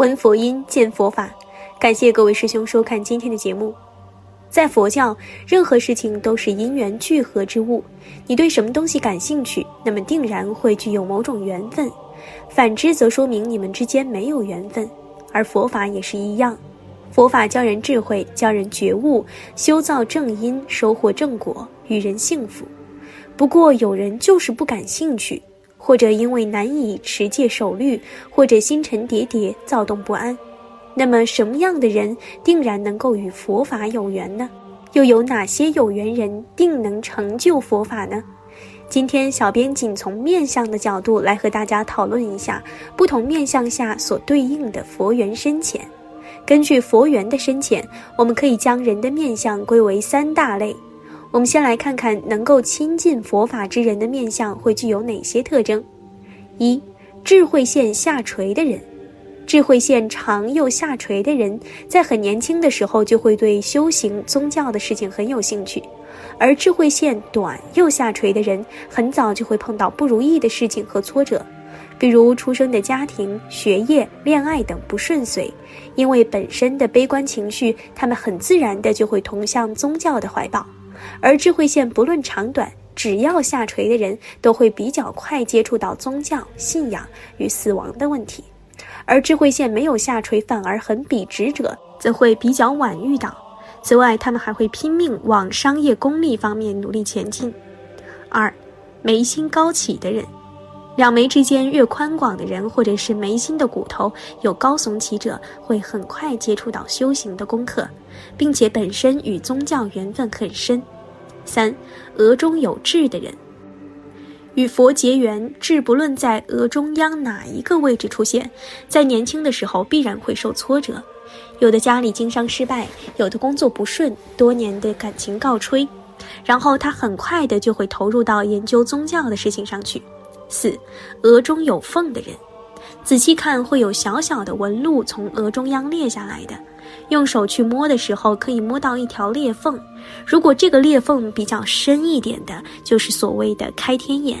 闻佛音，见佛法。感谢各位师兄收看今天的节目。在佛教，任何事情都是因缘聚合之物。你对什么东西感兴趣，那么定然会具有某种缘分；反之，则说明你们之间没有缘分。而佛法也是一样，佛法教人智慧，教人觉悟，修造正因，收获正果，与人幸福。不过，有人就是不感兴趣，或者因为难以持戒守律，或者心沉叠叠，躁动不安。那么，什么样的人定然能够与佛法有缘呢？又有哪些有缘人定能成就佛法呢？今天，小编仅从面相的角度来和大家讨论一下不同面相下所对应的佛缘深浅。根据佛缘的深浅，我们可以将人的面相归为三大类。我们先来看看能够亲近佛法之人的面相会具有哪些特征：一、智慧线下垂的人。智慧线长又下垂的人，在很年轻的时候就会对修行宗教的事情很有兴趣；而智慧线短又下垂的人，很早就会碰到不如意的事情和挫折，比如出生的家庭、学业、恋爱等不顺遂。因为本身的悲观情绪，他们很自然的就会投向宗教的怀抱。而智慧线不论长短，只要下垂的人，都会比较快接触到宗教信仰与死亡的问题。而智慧线没有下垂，反而很笔直者，则会比较晚遇到。此外，他们还会拼命往商业功利方面努力前进。二，眉心高起的人，两眉之间越宽广的人，或者是眉心的骨头有高耸起者，会很快接触到修行的功课，并且本身与宗教缘分很深。三，额中有痣的人。与佛结缘，痣不论在额中央哪一个位置出现，在年轻的时候必然会受挫折。有的家里经商失败，有的工作不顺，多年的感情告吹，然后他很快的就会投入到研究宗教的事情上去。四，额中有缝的人，仔细看会有小小的纹路从额中央裂下来的，用手去摸的时候可以摸到一条裂缝。如果这个裂缝比较深一点的，就是所谓的开天眼。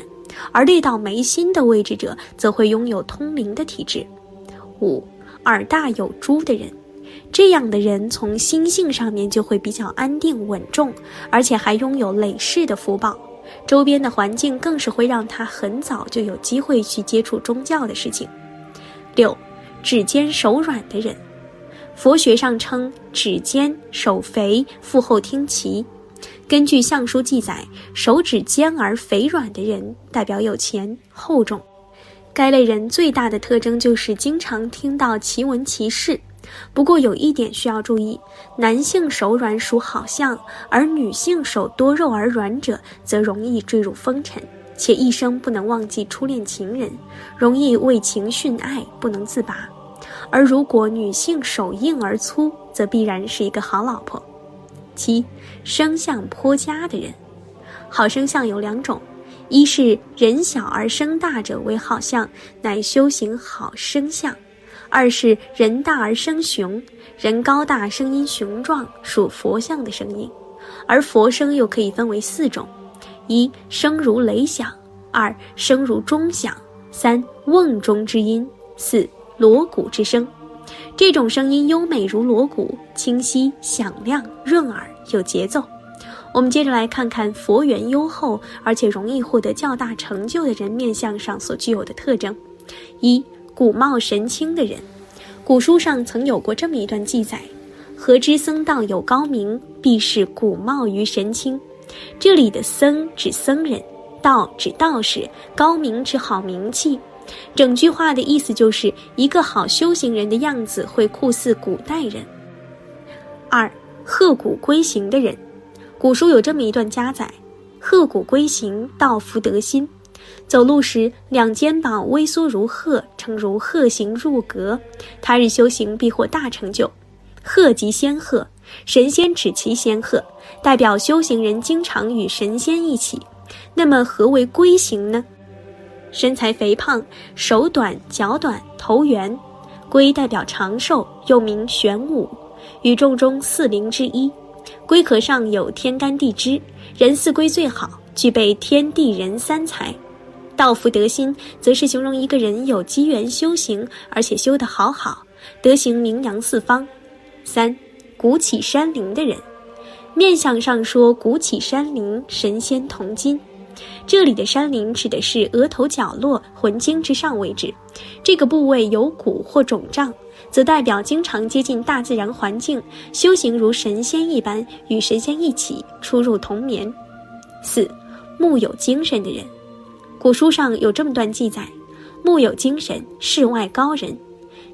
而裂到眉心的位置者，则会拥有通灵的体质。五耳大有珠的人，这样的人从心性上面就会比较安定稳重，而且还拥有累世的福报。周边的环境更是会让他很早就有机会去接触宗教的事情。六指尖手软的人，佛学上称指尖手肥，腹后听齐。根据相书记载，手指尖而肥软的人代表有钱厚重。该类人最大的特征就是经常听到奇闻奇事。不过有一点需要注意：男性手软属好相，而女性手多肉而软者则容易坠入风尘，且一生不能忘记初恋情人，容易为情殉爱，不能自拔。而如果女性手硬而粗，则必然是一个好老婆。七，生相颇佳的人，好生相有两种，一是人小而生大者为好相，乃修行好生相；二是人大而生雄，人高大声音雄壮，属佛像的声音。而佛声又可以分为四种：一声如雷响；二声如钟响；三瓮中之音；四锣鼓之声。这种声音优美如锣鼓，清晰响亮，润耳有节奏。我们接着来看看佛缘优厚而且容易获得较大成就的人面相上所具有的特征：一、古貌神清的人。古书上曾有过这么一段记载：“何知僧道有高明，必是古貌于神清。”这里的僧指僧人，道指道士，高明指好名气。整句话的意思就是一个好修行人的样子会酷似古代人。二，鹤骨龟行的人，古书有这么一段加载：鹤骨龟行，道福德心。走路时两肩膀微缩如鹤，称如鹤形入阁。他日修行必获大成就。鹤即仙鹤，神仙指其仙鹤，代表修行人经常与神仙一起。那么何为龟形呢？身材肥胖，手短脚短，头圆，龟代表长寿，又名玄武，宇宙中四灵之一。龟壳上有天干地支，人似龟最好，具备天地人三才。道福德心，则是形容一个人有机缘修行，而且修得好好，德行名扬四方。三，鼓起山林的人，面相上说鼓起山林，神仙同金。这里的山林指的是额头角落魂经之上位置，这个部位有鼓或肿胀，则代表经常接近大自然环境，修行如神仙一般，与神仙一起出入同眠。四，目有精神的人，古书上有这么段记载：目有精神，世外高人。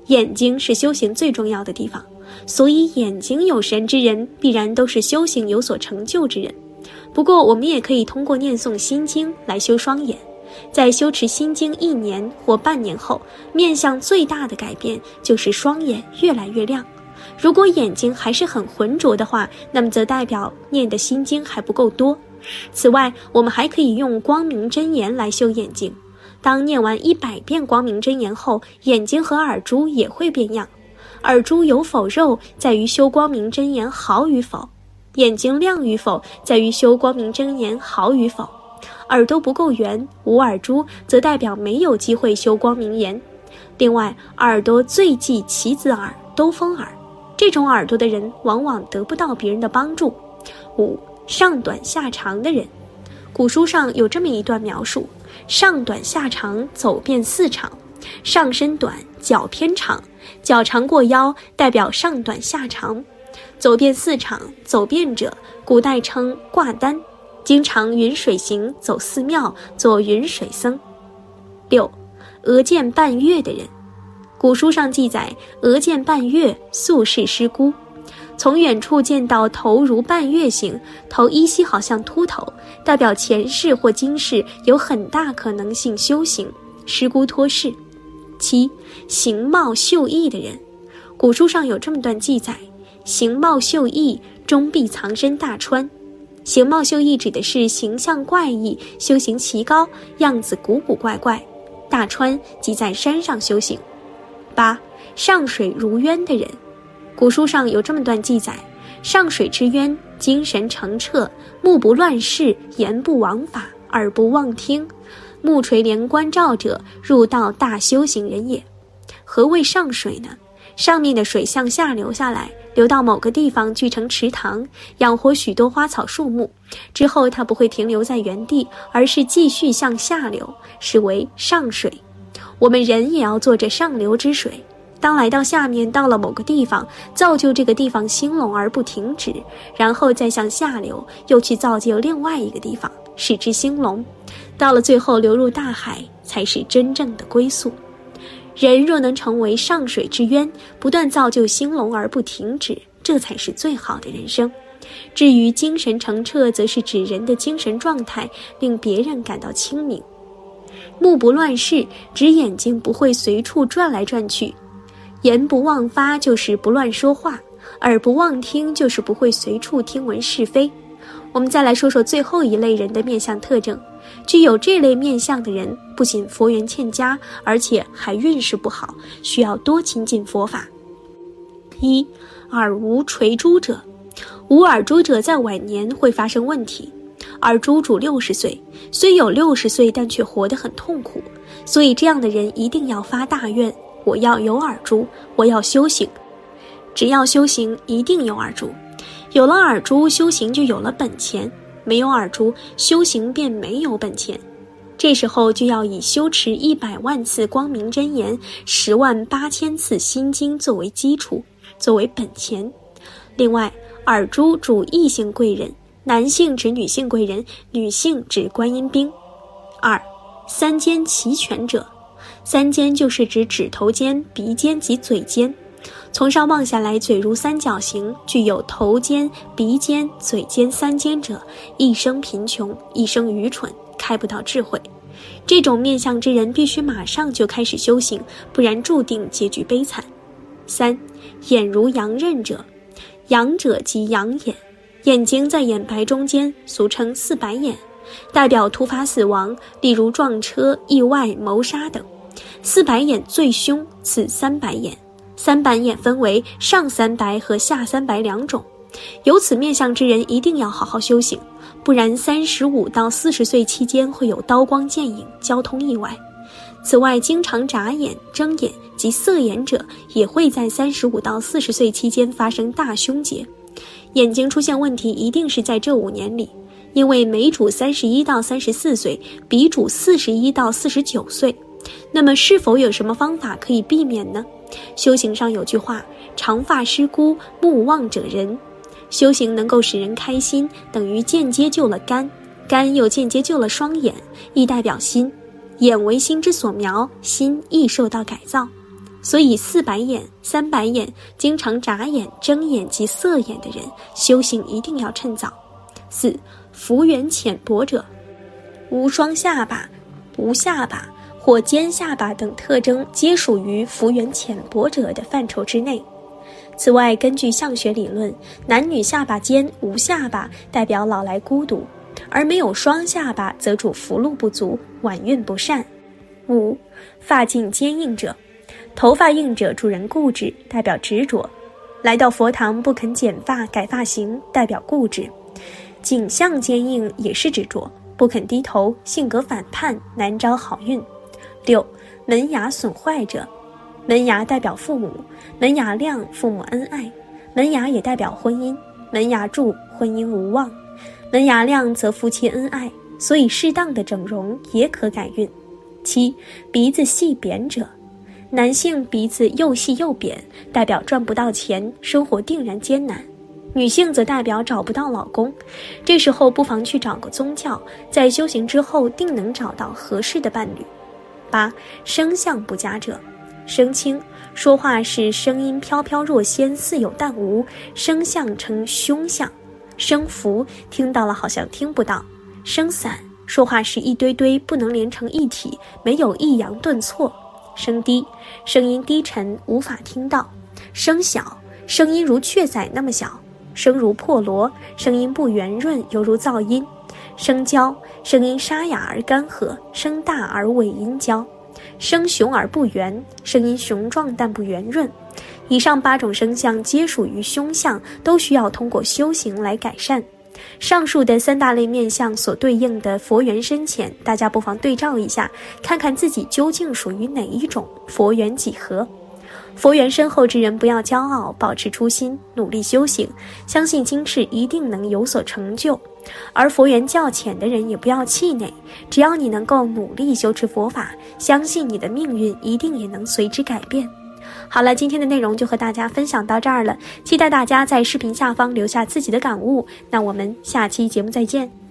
眼睛是修行最重要的地方，所以眼睛有神之人，必然都是修行有所成就之人。不过，我们也可以通过念诵心经来修双眼，在修持心经一年或半年后，面相最大的改变就是双眼越来越亮。如果眼睛还是很浑浊的话，那么则代表念的心经还不够多。此外，我们还可以用光明真言来修眼睛。当念完一百遍光明真言后，眼睛和耳珠也会变样。耳珠有否肉，在于修光明真言好与否。眼睛亮与否，在于修光明真言好与否；耳朵不够圆，无耳珠，则代表没有机会修光明言。另外，耳朵最忌棋子耳、兜风耳，这种耳朵的人往往得不到别人的帮助。五上短下长的人，古书上有这么一段描述：上短下长，走遍四场；上身短，脚偏长，脚长过腰，代表上短下长。走遍四场，走遍者，古代称挂单，经常云水行，走寺庙，做云水僧。六，额见半月的人，古书上记载，额见半月，素是师姑。从远处见到头如半月形，头依稀好像秃头，代表前世或今世有很大可能性修行，师姑托世。七，形貌秀逸的人，古书上有这么段记载。形貌秀逸，终必藏身大川。形貌秀逸指的是形象怪异、修行奇高、样子古古怪怪。大川即在山上修行。八上水如渊的人，古书上有这么段记载：上水之渊，精神澄澈，目不乱视，言不枉法，耳不妄听，目垂帘观照者，入道大修行人也。何谓上水呢？上面的水向下流下来。流到某个地方聚成池塘，养活许多花草树木，之后它不会停留在原地，而是继续向下流，是为上水。我们人也要做这上流之水。当来到下面，到了某个地方，造就这个地方兴隆而不停止，然后再向下流，又去造就另外一个地方，使之兴隆，到了最后流入大海，才是真正的归宿。人若能成为上水之渊，不断造就兴隆而不停止，这才是最好的人生。至于精神澄澈，则是指人的精神状态令别人感到清明。目不乱视，指眼睛不会随处转来转去；言不忘发，就是不乱说话；耳不忘听，就是不会随处听闻是非。我们再来说说最后一类人的面相特征。具有这类面相的人，不仅佛缘欠佳，而且还运势不好，需要多亲近佛法。一耳无垂珠者，无耳珠者在晚年会发生问题。耳珠主六十岁，虽有六十岁，但却活得很痛苦。所以这样的人一定要发大愿：我要有耳珠，我要修行。只要修行，一定有耳珠。有了耳珠，修行就有了本钱。没有耳珠，修行便没有本钱。这时候就要以修持一百万次光明真言、十万八千次心经作为基础，作为本钱。另外，耳珠主异性贵人，男性指女性贵人，女性指观音兵。二，三间齐全者，三尖就是指指头尖、鼻尖及嘴尖。从上望下来，嘴如三角形，具有头尖、鼻尖、嘴尖三尖者，一生贫穷，一生愚蠢，开不到智慧。这种面相之人，必须马上就开始修行，不然注定结局悲惨。三，眼如羊刃者，羊者即羊眼，眼睛在眼白中间，俗称四白眼，代表突发死亡，例如撞车、意外、谋杀等。四白眼最凶，此三白眼。三白眼分为上三白和下三白两种，有此面相之人一定要好好修行，不然三十五到四十岁期间会有刀光剑影、交通意外。此外，经常眨眼、睁眼及色眼者，也会在三十五到四十岁期间发生大凶劫。眼睛出现问题，一定是在这五年里，因为眉主三十一到三十四岁，鼻主四十一到四十九岁。那么，是否有什么方法可以避免呢？修行上有句话：“长发失孤，目望者仁。”修行能够使人开心，等于间接救了肝，肝又间接救了双眼，亦代表心。眼为心之所描，心亦受到改造，所以四白眼、三白眼、经常眨眼、睁眼及色眼的人，修行一定要趁早。四福缘浅薄者，无双下巴、无下巴或尖下巴等特征，皆属于福缘浅薄者的范畴之内。此外，根据相学理论，男女下巴尖、无下巴代表老来孤独。而没有双下巴，则主福禄不足，晚运不善。五，发茎坚硬者，头发硬者主人固执，代表执着。来到佛堂不肯剪发改发型，代表固执。颈项坚硬也是执着，不肯低头，性格反叛，难招好运。六，门牙损坏者，门牙代表父母，门牙亮，父母恩爱，门牙也代表婚姻，门牙蛀，婚姻无望。门牙亮则夫妻恩爱，所以适当的整容也可改运。七，鼻子细扁者，男性鼻子又细又扁，代表赚不到钱，生活定然艰难；女性则代表找不到老公，这时候不妨去找个宗教，在修行之后定能找到合适的伴侣。八，声相不佳者，声轻，说话是声音飘飘若仙，似有但无，声相称凶相。声浮，听到了好像听不到；声散，说话是一堆堆，不能连成一体，没有抑扬顿挫；声低，声音低沉，无法听到；声小，声音如雀仔那么小；声如破锣，声音不圆润，犹如噪音；声娇，声音沙哑而干涸；声大而尾音娇；声雄而不圆，声音雄壮但不圆润。以上八种声相皆属于凶相，都需要通过修行来改善。上述的三大类面相所对应的佛缘深浅，大家不妨对照一下，看看自己究竟属于哪一种，佛缘几何。佛缘深厚之人不要骄傲，保持初心，努力修行，相信今世一定能有所成就。而佛缘较浅的人也不要气馁，只要你能够努力修持佛法，相信你的命运一定也能随之改变。好了，今天的内容就和大家分享到这儿了，期待大家在视频下方留下自己的感悟。那我们下期节目再见。